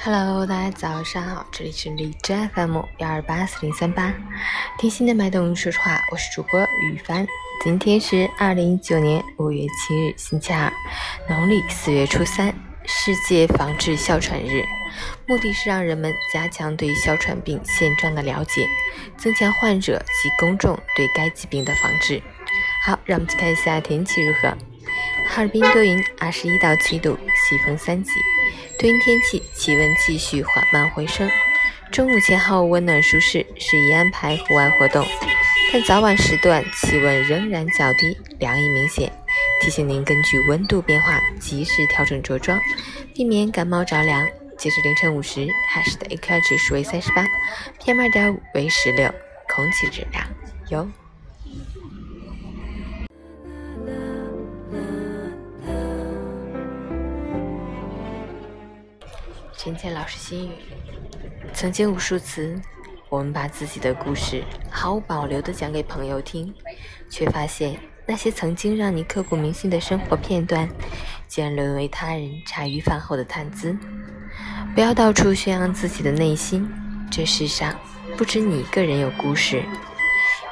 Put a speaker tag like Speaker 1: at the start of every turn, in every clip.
Speaker 1: Hello，大家早上好，这里是荔枝 FM 幺二八四零三八，贴心的脉动说实话，我是主播雨帆。今天是二零一九年五月七日，星期二，农历四月初三，世界防治哮喘日，目的是让人们加强对哮喘病现状的了解，增强患者及公众对该疾病的防治。好，让我们去看一下天气如何。哈尔滨多云，二十一到七度，西风三级。多云天气，气温继续缓慢回升。中午前后温暖舒适，适宜安排户外活动。但早晚时段气温仍然较低，凉意明显。提醒您根据温度变化及时调整着装，避免感冒着凉。截至凌晨五时，海市的 AQI 指数为三十八，PM 二点五为十六，空气质量优。陈倩老师心语：曾经无数次，我们把自己的故事毫无保留地讲给朋友听，却发现那些曾经让你刻骨铭心的生活片段，竟然沦为他人茶余饭后的谈资。不要到处宣扬自己的内心，这世上不止你一个人有故事；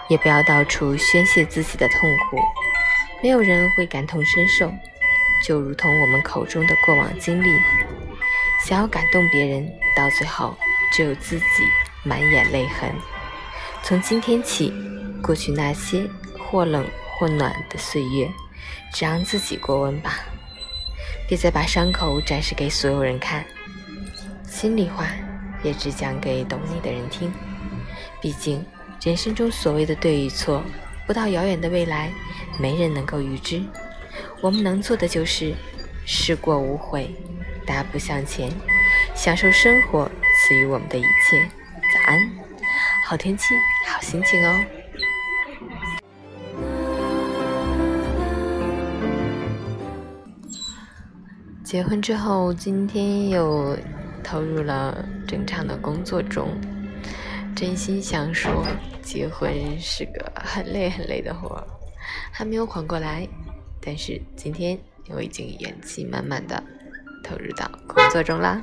Speaker 1: 也不要到处宣泄自己的痛苦，没有人会感同身受。就如同我们口中的过往经历。想要感动别人，到最后只有自己满眼泪痕。从今天起，过去那些或冷或暖的岁月，只让自己过温吧。别再把伤口展示给所有人看，心里话也只讲给懂你的人听。毕竟，人生中所谓的对与错，不到遥远的未来，没人能够预知。我们能做的就是事过无悔。大步向前，享受生活赐予我们的一切。早安，好天气，好心情哦。结婚之后，今天又投入了正常的工作中。真心想说，结婚是个很累很累的活，还没有缓过来。但是今天我已经元气满满的。投入到工作中啦，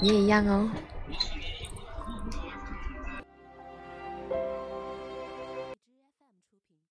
Speaker 1: 你也一样哦。